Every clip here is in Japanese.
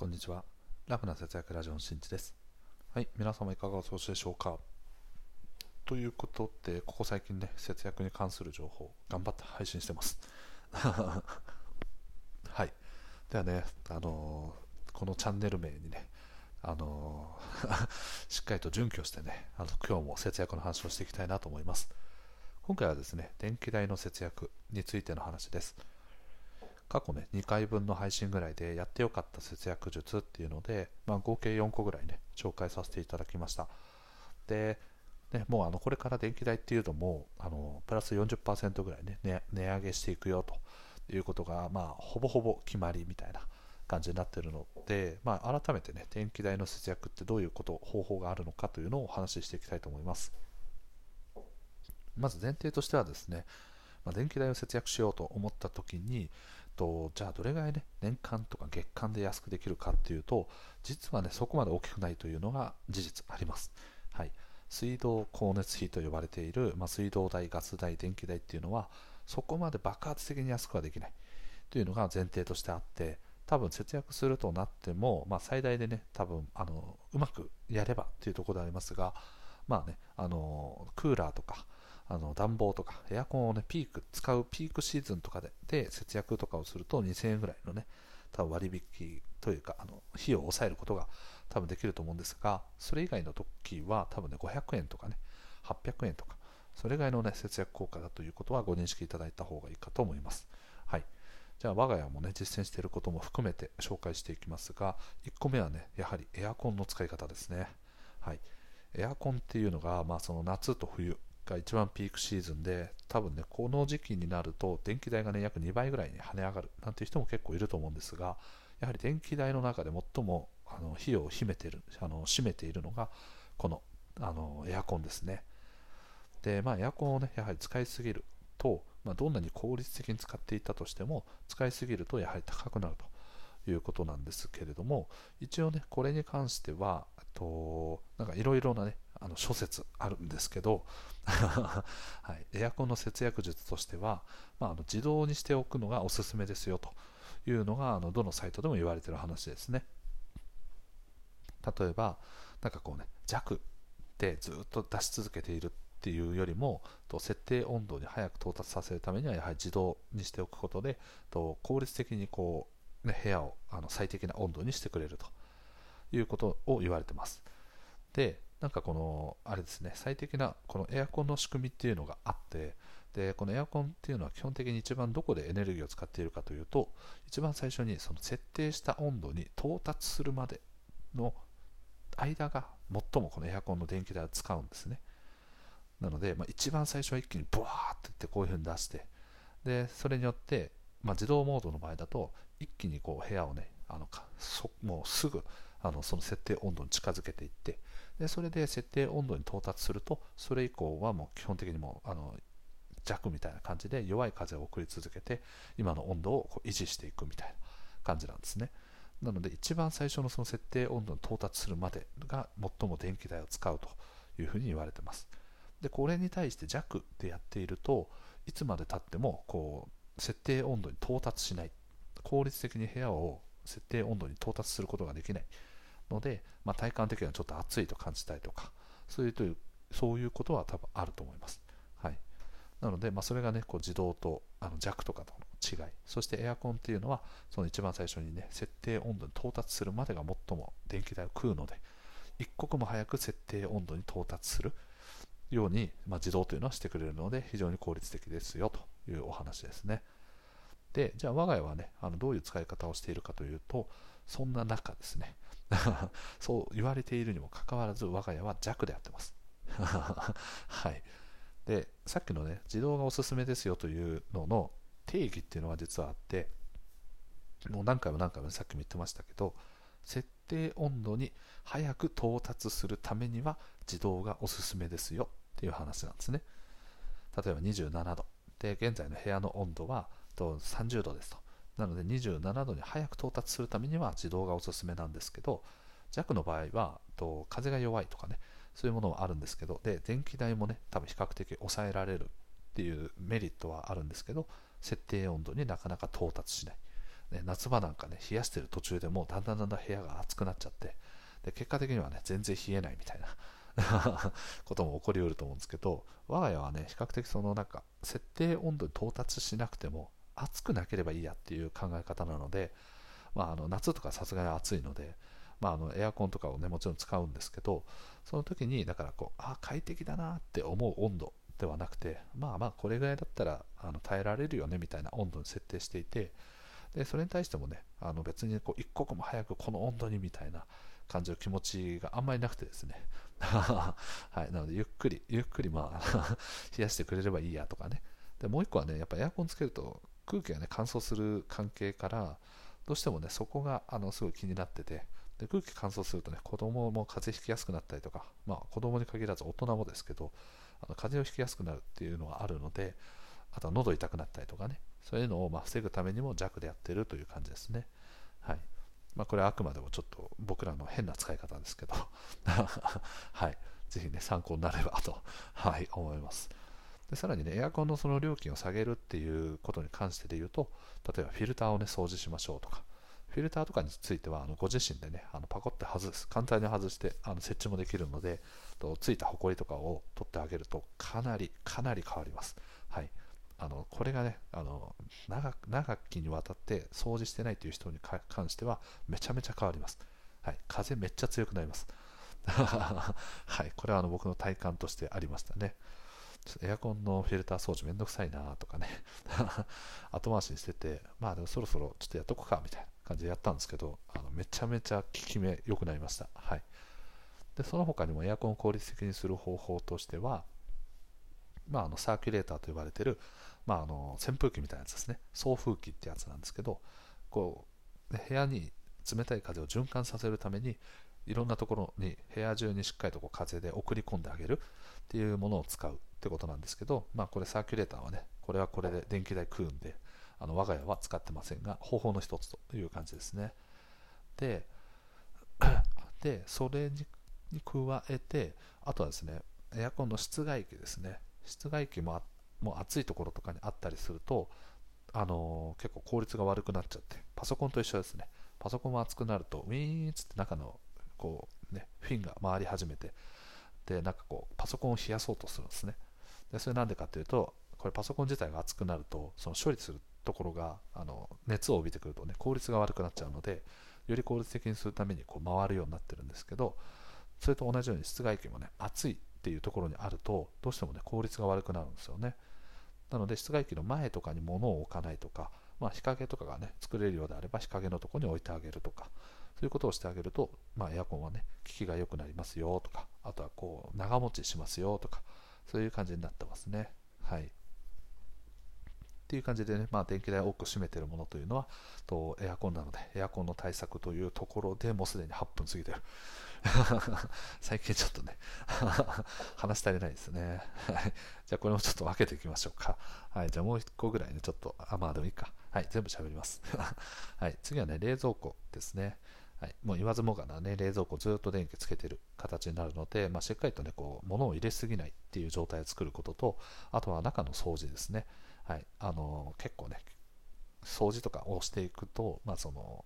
こんにちは。楽な節約ラジオのしんちです。はい、皆様いかがお過ごしでしょうかということで、ここ最近ね、節約に関する情報、頑張って配信してます。はい。ではね、あのー、このチャンネル名にね、あのー、しっかりと準拠してね、あの今日も節約の話をしていきたいなと思います。今回はですね、電気代の節約についての話です。過去ね、2回分の配信ぐらいでやってよかった節約術っていうので、まあ、合計4個ぐらいね、紹介させていただきました。で、ね、もうあのこれから電気代っていうのもあのプラス40%ぐらいね値値上げしていくよということが、まあ、ほぼほぼ決まりみたいな感じになってるので、まあ、改めてね電気代の節約ってどういうこと方法があるのかというのをお話ししていきたいと思いますまず前提としてはですね、まあ、電気代を節約しようと思った時にとじゃあどれぐらいね年間とか月間で安くできるかっていうと実はねそこまで大きくないというのが事実あります、はい、水道光熱費と呼ばれている、まあ、水道代ガス代電気代っていうのはそこまで爆発的に安くはできない。というのが前提としてあって多分節約するとなっても、まあ、最大でね多分あのうまくやればっていうところでありますがまあねあのクーラーとかあの暖房とかエアコンをね、ピーク、使うピークシーズンとかでで節約とかをすると2000円ぐらいのね、多分割引というか、あの費用を抑えることが多分できると思うんですが、それ以外の時は多分ね、500円とかね、800円とか、それ以外のね、節約効果だということはご認識いただいた方がいいかと思います。はい。じゃあ我が家もね、実践していることも含めて紹介していきますが、1個目はね、やはりエアコンの使い方ですね。はい。エアコンっていうのが、まあ、その夏と冬、が一番ピークシーズンで多分ねこの時期になると電気代がね約2倍ぐらいに跳ね上がるなんていう人も結構いると思うんですがやはり電気代の中で最もあの費用を秘めているあの占めているのがこのあのエアコンですね。でまあエアコンをねやはり使いすぎると、まあ、どんなに効率的に使っていたとしても使いすぎるとやはり高くなると。いうことなんですけれども一応ねこれに関してはとなんかいろいろなねあの諸説あるんですけど、はい、エアコンの節約術としては、まあ、あの自動にしておくのがおすすめですよというのがあのどのサイトでも言われている話ですね。例えばなんかこうね弱でずっと出し続けているっていうよりもと設定温度に早く到達させるためにはやはり自動にしておくことでと効率的にこう、ね、部屋をあの最適な温度にしてくれるということを言われてます。でなんかこのあれですね最適なこのエアコンの仕組みっていうのがあってでこのエアコンっていうのは基本的に一番どこでエネルギーを使っているかというと一番最初にその設定した温度に到達するまでの間が最もこのエアコンの電気代を使うんですね。なので、まあ、一番最初は一気にブワーっていってこういう風に出してでそれによって、まあ、自動モードの場合だと一気にこう部屋をねあのかそもうすぐあのその設定温度に近づけていってでそれで設定温度に到達するとそれ以降はもう基本的にもあの弱みたいな感じで弱い風を送り続けて今の温度をこう維持していくみたいな感じなんですね。なので一番最初のその設定温度に到達するまでが最も電気代を使うというふうに言われてます。でこれに対して弱でやっているといつまでたってもこう設定温度に到達しない。効率的に部屋を設定温度に到達することができない。ので、まあ、体感的にはちょっと暑いと感じたりとかそういうというそういうことは多分あると思います。はい、なので、まあ、それがねこう自動とあの弱とかとの違いそしてエアコンっていうのはその一番最初にね設定温度に到達するまでが最も電気代を食うので一刻も早く設定温度に到達するように、まあ、自動というのはしてくれるので非常に効率的ですよというお話ですね。でじゃあ我が家はねあのどういう使い方をしているかというとそんな中ですね そう言われているにもかかわらず我が家は弱でやってます。はい。でさっきのね自動がおすすめですよというのの定義っていうのが実はあってもう何回も何回もさっきも言ってましたけど設定温度に早く到達するためには自動がおすすめですよっていう話なんですね。例えば27度。で現在の部屋の温度は30度ですと。なので27度に早く到達するためには自動がおすすめなんですけど弱の場合はと風が弱いとかねそういうものはあるんですけどで電気代もね多分比較的抑えられるっていうメリットはあるんですけど設定温度になかなか到達しない。ね、夏場なんかね冷やしてる途中でもうだんだんだんだん部屋が暑くなっちゃってで結果的にはね全然冷えないみたいな ことも起こりうると思うんですけど我が家はね比較的そのなんか設定温度に到達しなくても暑くなければいいやっていう考え方なので、まあ、あの夏とかさすがに暑いので、まあ、あのエアコンとかをねもちろん使うんですけどその時にだからこうあ快適だなって思う温度ではなくてまあまあこれぐらいだったらあの耐えられるよねみたいな温度に設定していてでそれに対してもねあの別にこう一刻も早くこの温度にみたいな感じの気持ちがあんまりなくてですね。はい、なのでゆっくりゆっくりまあ 冷やしてくれればいいやとかね。でもう一個はねやっぱエアコンつけると空気がね乾燥する関係からどうしてもねそこがあのすごい気になっててで空気乾燥するとね子供も風邪ひきやすくなったりとかまあ子供に限らず大人もですけどあの風邪をひきやすくなるっていうのがあるのであとは喉痛くなったりとかねそういうのをま防ぐためにも弱でやってるという感じですね。はい。まあ、これはあくまでもちょっと僕らの変な使い方ですけど。はい、ぜひね参考になればと、はい、思います。でさらにねエアコンのその料金を下げるっていうことに関してで言うと例えばフィルターをね掃除しましょうとかフィルターとかについてはあのご自身でねあのパコって外す簡単に外してあの設置もできるのでとついたホコリとかを取ってあげるとかなりかなり変わります。はい、あのこれがねあの長長きにわたって掃除してないという人に関してはめちゃめちゃ変わります。はい、風めっちゃ強くなります。はい、これはあの僕の体感としてありましたね。エアコンのフィルター掃除めんどくさいなとかね 後回しにしてて、まあでもそろそろちょっとやっとこかみたいな感じでやったんですけど、あのめちゃめちゃ効き目良くなりました。はい。で、その他にもエアコンを効率的にする方法としては、まあ、あのサーキュレーターと呼ばれてる、まあ、あの扇風機みたいなやつですね。送風機ってやつなんですけど、こう、部屋に冷たい風を循環させるために、いろんなところに部屋中にしっかりとこう風で送り込んであげるっていうものを使うってことなんですけど、まあ、これサーキュレーターはね、これはこれで電気代食うんで、あの我が家は使ってませんが、方法の一つという感じですね。で、でそれに加えて、あとはですね、エアコンの室外機ですね。室外機ももう暑いところとかにあったりすると、あのー、結構効率が悪くなっちゃって、パソコンと一緒ですね。パソコンも熱くなると、ウィーンつって中のこう、ね、フィンが回り始めて、で、なんかこう、パソコンを冷やそうとするんですね。で、それなんでかっていうと、これパソコン自体が熱くなると、その処理するところがあの熱を帯びてくるとね効率が悪くなっちゃうのでより効率的にするためにこう回るようになってるんですけどそれと同じように室外機もね暑いっていうところにあるとどうしてもね効率が悪くなるんですよね。なので室外機の前とかに物を置かないとか、まあ、日陰とかがね作れるようであれば日陰のところに置いてあげるとかそういうことをしてあげると、まあ、エアコンはね効きが良くなりますよとかあとはこう長持ちしますよとかそういう感じになってますね。はい。っていう感じでね、まあ、電気代を多く占めているものというのはとエアコンなのでエアコンの対策というところでもうすでに8分過ぎてる。最近ちょっとね 話し足りないですね。はい。じゃあこれもちょっと分けていきましょうか。はい。じゃあもう1個ぐらいねちょっとあまあでもいいか。はい。全部喋ります。はい。次はね冷蔵庫ですね。はい、もう言わずもがな、ね、冷蔵庫ずっと電気つけてる形になるので、まあ、しっかりとねこう物を入れすぎないっていう状態を作ることとあとは中の掃除ですね。はい、あの結構ね掃除とかをしていくと、まあ、その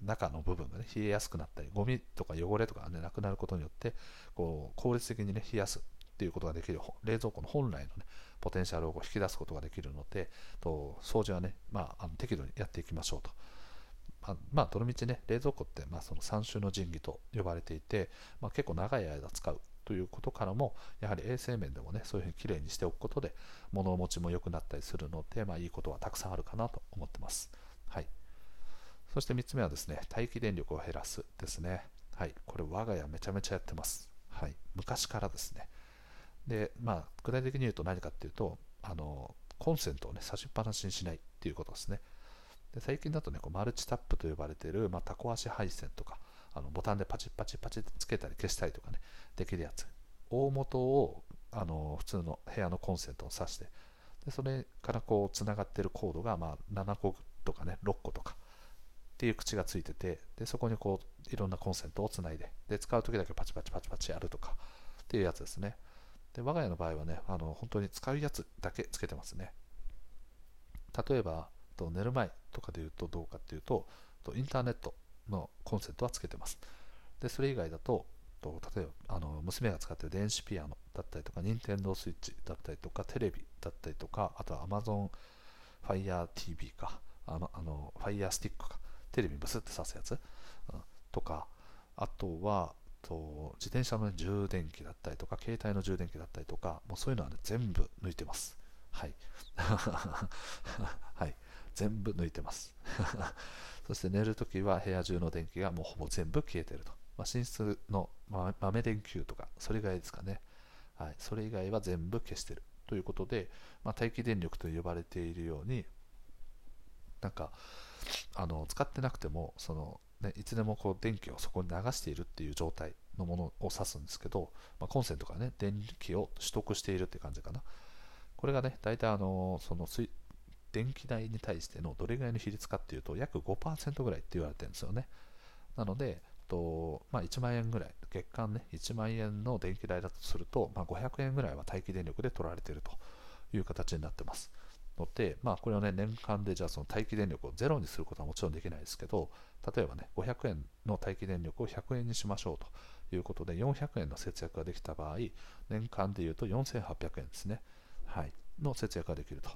中の部分が、ね、冷えやすくなったりゴミとか汚れとか、ね、なくなることによってこう効率的に、ね、冷やすっていうことができる冷蔵庫の本来の、ね、ポテンシャルを引き出すことができるのでと掃除はね、まあ、あの適度にやっていきましょうと。まあ、どのみちね、冷蔵庫って、まあ、その3種の神器と呼ばれていて、まあ、結構長い間使うということからもやはり衛生面でもねそういうふうにきれいにしておくことで物持ちも良くなったりするので、まあ、いいことはたくさんあるかなと思ってます、はい、そして3つ目はですね待機電力を減らすですね。はい。これ我が家めちゃめちゃやってます、はい、昔からですね。でまあ具体的に言うと何かっていうとあのコンセントをね差しっぱなしにしないっていうことですね。で最近だとねこうマルチタップと呼ばれている、まあ、タコ足配線とかあのボタンでパチッパチッパチッつけたり消したりとかねできるやつ。大元をあの普通の部屋のコンセントを挿してでそれからこうつながってるコードが、まあ、7個とかね6個とかっていう口がついててでそこにこういろんなコンセントをつないでで使う時だけパチパチパチパチやるとかっていうやつですね。で我が家の場合はねあの本当に使うやつだけつけてますね。例えばと寝る前とかで言うとどうかっていうとインターネットのコンセントはつけてます。でそれ以外だとと例えばあの娘が使ってる電子ピアノだったりとか任天堂スイッチだったりとかテレビだったりとかあとは Amazon Fire TV かあのあの Fire Stick かテレビブスって刺すやつ、うん、とかあとはと自転車の、充電器だったりとか携帯の充電器だったりとかもうそういうのは、ね、全部抜いてます。はい。全部抜いてます。そして寝るときは部屋中の電気がもうほぼ全部消えてると、まあ、寝室の豆電球とかそれ以外ですかね、はい、それ以外は全部消してる。ということで、まあ、待機電力と呼ばれているようになんかあの使ってなくてもその、ね、いつでもこう電気をそこに流しているっていう状態のものを指すんですけど、まあ、コンセントがね電気を取得しているって感じかな。これがね大体あのその水電気代に対してのどれぐらいの比率かっていうと約5%ぐらいって言われてるんですよね。なのでと、まあ、1万円ぐらい月間ね1万円の電気代だとすると、まあ、500円ぐらいは待機電力で取られているという形になってます。ので、まあ、これをね、年間でじゃあその待機電力をゼロにすることはもちろんできないですけど、例えばね、500円の待機電力を100円にしましょうということで、400円の節約ができた場合、年間でいうと4800円ですね、はい、の節約ができると。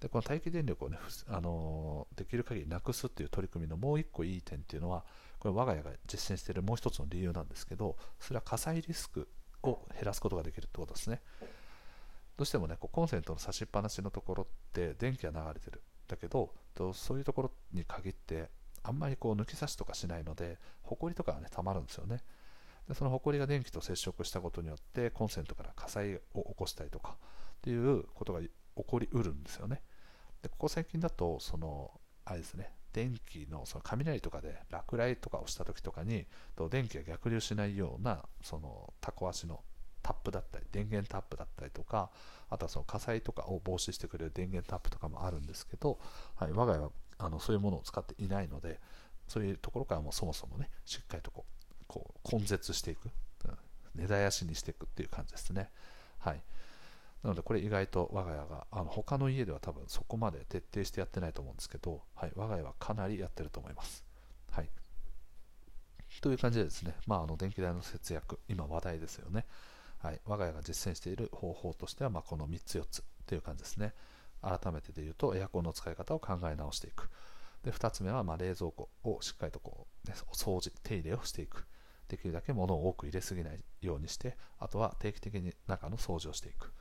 で、この待機電力をね、あの、できる限りなくすっていう取り組みのもう一個いい点っていうのは、これ我が家が実践しているもう一つの理由なんですけど、それは火災リスクを減らすことができるってことですね。どうしてもねこうコンセントの差しっぱなしのところって電気が流れてる。だけどそういうところに限ってあんまりこう抜き差しとかしないのでホコリとかがねたまるんですよね。でそのホコリが電気と接触したことによってコンセントから火災を起こしたりとかっていうことが起こりうるんですよね。でここ最近だとそのあれですね電気のその雷とかで落雷とかをした時とかに電気が逆流しないようなそのタコ足のタップだったり電源タップだったりとかあとはその火災とかを防止してくれる電源タップとかもあるんですけど、はい、我が家はあのそういうものを使っていないのでそういうところからもそもそもねしっかりとこうこう根絶していく。根絶やしにしていくっていう感じですね。はい。なのでこれ意外と我が家があの他の家では多分そこまで徹底してやってないと思うんですけど、はい、我が家はかなりやってると思いますはいという感じでですね、まあ、あの電気代の節約、今話題ですよね。はい、我が家が実践している方法としては、ま、この3つ4つという感じですね。改めてで言うと、エアコンの使い方を考え直していく。で2つ目は、ま、冷蔵庫をしっかりとこう、ね、お掃除、手入れをしていく。できるだけ物を多く入れすぎないようにして、あとは定期的に中の掃除をしていく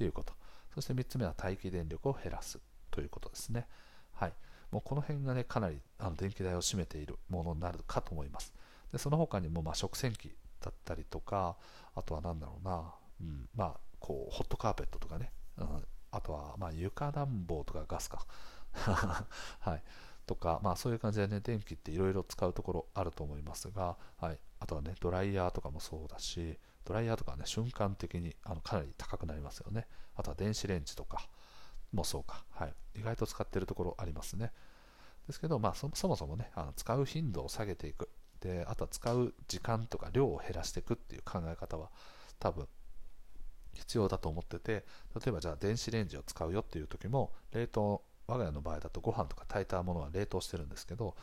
ということ。そして3つ目は待機電力を減らすということですね。はい。もうこの辺がね、かなりあの電気代を占めているものになるかと思います。でその他にも、ま、食洗機だったりとか、あとは何だろうな、うん、まあ、こう、ホットカーペットとかね、うん、あとは、ま、床暖房とかガスか。はい。とか、まあそういう感じでね、電気っていろいろ使うところあると思いますが、はい。あとはね、ドライヤーとかもそうだし、ドライヤーとかね、瞬間的にあのかなり高くなりますよね。あとは電子レンジとかもそうか。はい。意外と使ってるところありますね。ですけど、まあそもそもね、あの使う頻度を下げていく。であとは使う時間とか量を減らしていくっていう考え方は多分必要だと思ってて例えばじゃあ電子レンジを使うよっていう時も冷凍我が家の場合だとご飯とか炊いたものは冷凍してるんですけど、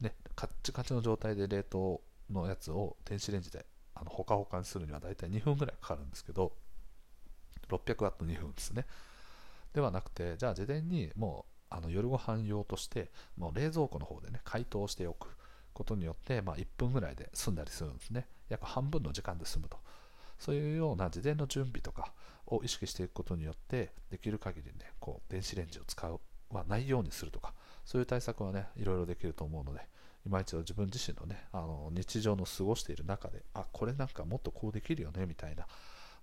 ね、カッチカチの状態で冷凍のやつを電子レンジであのほかほかにするにはだいたい2分ぐらいかかるんですけど600ワット2分ですねではなくてじゃあ事前にもうあの夜ご飯用としてもう冷蔵庫の方でね解凍しておくことによって、まあ、1分ぐらいで済んだりするんですね。約半分の時間で済むと。そういうような事前の準備とかを意識していくことによって、できる限りね、こう電子レンジを使うはないようにするとか、そういう対策はね、いろいろできると思うので、今一度自分自身のね、あの日常の過ごしている中で、あ、これなんかもっとこうできるよね、みたいな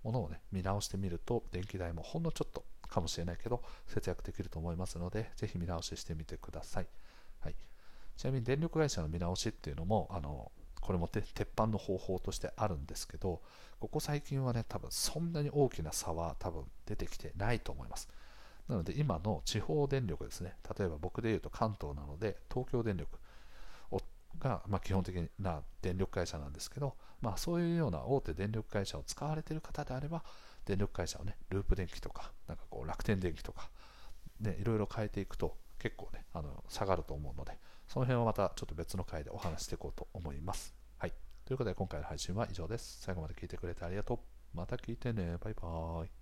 ものをね、見直してみると、電気代もほんのちょっとかもしれないけど、節約できると思いますので、ぜひ見直ししてみてください。はい。ちなみに電力会社の見直しっていうのも、あのこれも鉄板の方法としてあるんですけど、ここ最近はね、多分そんなに大きな差は多分出てきてないと思います。なので今の地方電力ですね、例えば僕で言うと関東なので、東京電力が、まあ、基本的な電力会社なんですけど、まあ、そういうような大手電力会社を使われている方であれば、電力会社をね、ループ電気とか、なんかこう楽天電気とか、ね、いろいろ変えていくと結構ねあの下がると思うのでその辺はまたちょっと別の回でお話していこうと思います。はい。ということで今回の配信は以上です。最後まで聞いてくれてありがとう。また聞いてね。バイバーイ。